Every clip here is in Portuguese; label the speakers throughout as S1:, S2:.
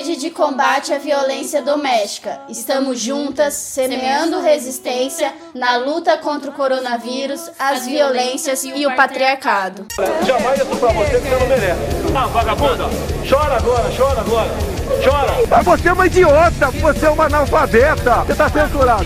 S1: Rede de Combate à Violência Doméstica. Estamos juntas, semeando resistência na luta contra o coronavírus, as violências e o patriarcado.
S2: Jamais isso pra você que você não merece. Ah, vagabunda, chora agora, chora agora. Chora.
S3: Mas você é uma idiota, você é uma analfabeta. Você tá censurado.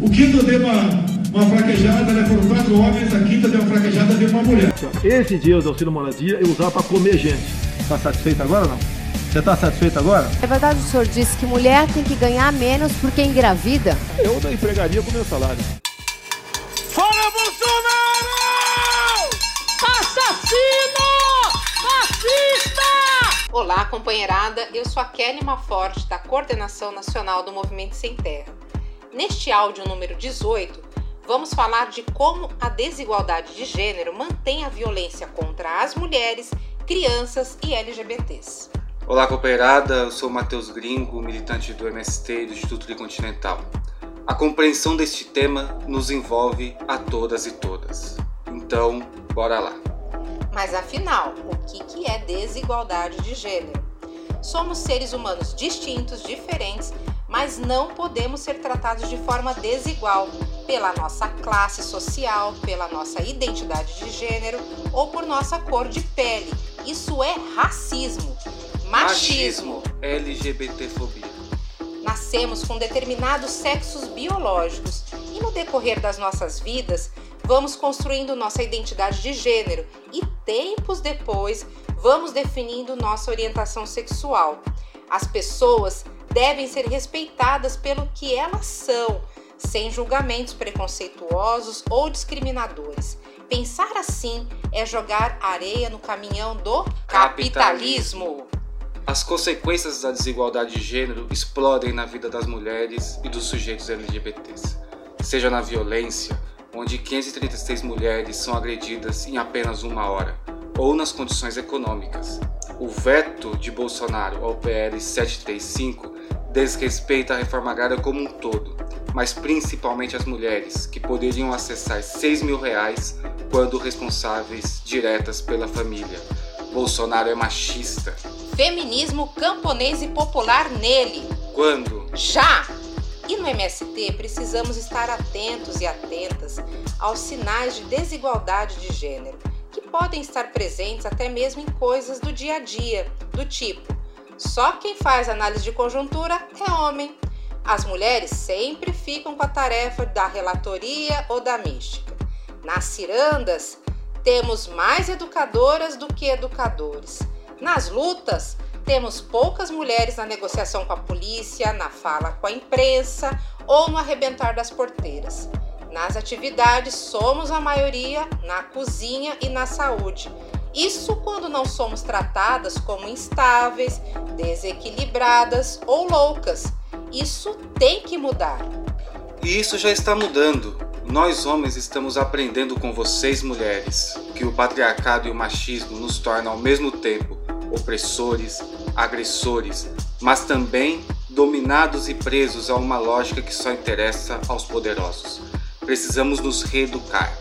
S4: O quinto deu uma, uma fraquejada, né? Foram quatro homens, a quinta deu uma fraquejada, deu uma mulher.
S3: Esse dia do auxílio moradia eu usava pra comer gente. Tá satisfeito agora ou não? Você tá satisfeito agora?
S5: É verdade, o senhor disse que mulher tem que ganhar menos porque engravida?
S3: Eu não empregaria com meu salário.
S2: Fora Bolsonaro!
S6: Assassino! Fascista!
S7: Olá, companheirada. Eu sou a Kelly Maforte, da Coordenação Nacional do Movimento Sem Terra. Neste áudio número 18, vamos falar de como a desigualdade de gênero mantém a violência contra as mulheres, crianças e LGBTs.
S8: Olá, companheirada. Eu sou Matheus Gringo, militante do MST e do Instituto Continental. A compreensão deste tema nos envolve a todas e todas. Então, bora lá.
S7: Mas afinal, o que é desigualdade de gênero? Somos seres humanos distintos, diferentes, mas não podemos ser tratados de forma desigual pela nossa classe social, pela nossa identidade de gênero ou por nossa cor de pele. Isso é racismo machismo,
S8: LGBTfobia.
S7: Nascemos com determinados sexos biológicos e no decorrer das nossas vidas vamos construindo nossa identidade de gênero e tempos depois vamos definindo nossa orientação sexual. As pessoas devem ser respeitadas pelo que elas são, sem julgamentos preconceituosos ou discriminadores. Pensar assim é jogar areia no caminhão do capitalismo.
S8: As consequências da desigualdade de gênero explodem na vida das mulheres e dos sujeitos LGBTs, seja na violência, onde 536 mulheres são agredidas em apenas uma hora, ou nas condições econômicas. O veto de Bolsonaro ao PL 735 desrespeita a reforma agrária como um todo, mas principalmente as mulheres, que poderiam acessar 6 mil reais quando responsáveis diretas pela família. Bolsonaro é machista,
S7: Feminismo camponês e popular nele.
S8: Quando?
S7: Já! E no MST precisamos estar atentos e atentas aos sinais de desigualdade de gênero, que podem estar presentes até mesmo em coisas do dia a dia, do tipo: só quem faz análise de conjuntura é homem. As mulheres sempre ficam com a tarefa da relatoria ou da mística. Nas cirandas, temos mais educadoras do que educadores. Nas lutas, temos poucas mulheres na negociação com a polícia, na fala com a imprensa ou no arrebentar das porteiras. Nas atividades, somos a maioria na cozinha e na saúde. Isso quando não somos tratadas como instáveis, desequilibradas ou loucas. Isso tem que mudar.
S8: E isso já está mudando. Nós homens estamos aprendendo com vocês, mulheres, que o patriarcado e o machismo nos tornam ao mesmo tempo opressores, agressores, mas também dominados e presos a uma lógica que só interessa aos poderosos. Precisamos nos reeducar.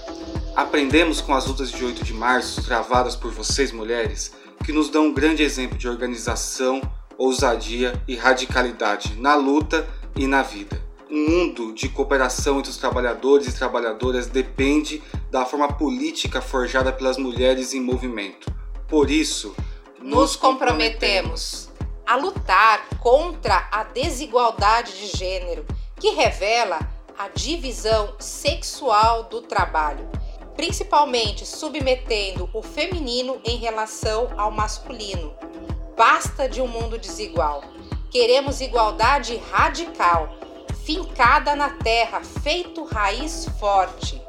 S8: Aprendemos com as lutas de 8 de março, travadas por vocês mulheres, que nos dão um grande exemplo de organização, ousadia e radicalidade na luta e na vida. Um mundo de cooperação entre os trabalhadores e trabalhadoras depende da forma política forjada pelas mulheres em movimento. Por isso,
S7: nos comprometemos a lutar contra a desigualdade de gênero que revela a divisão sexual do trabalho, principalmente submetendo o feminino em relação ao masculino. Basta de um mundo desigual. Queremos igualdade radical, fincada na terra, feito raiz forte.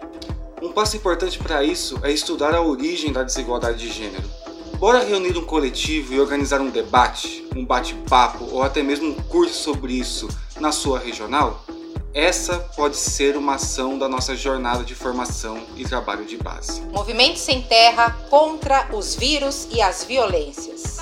S8: Um passo importante para isso é estudar a origem da desigualdade de gênero Bora reunir um coletivo e organizar um debate, um bate-papo ou até mesmo um curso sobre isso na sua regional? Essa pode ser uma ação da nossa jornada de formação e trabalho de base.
S7: Movimento Sem Terra contra os vírus e as violências.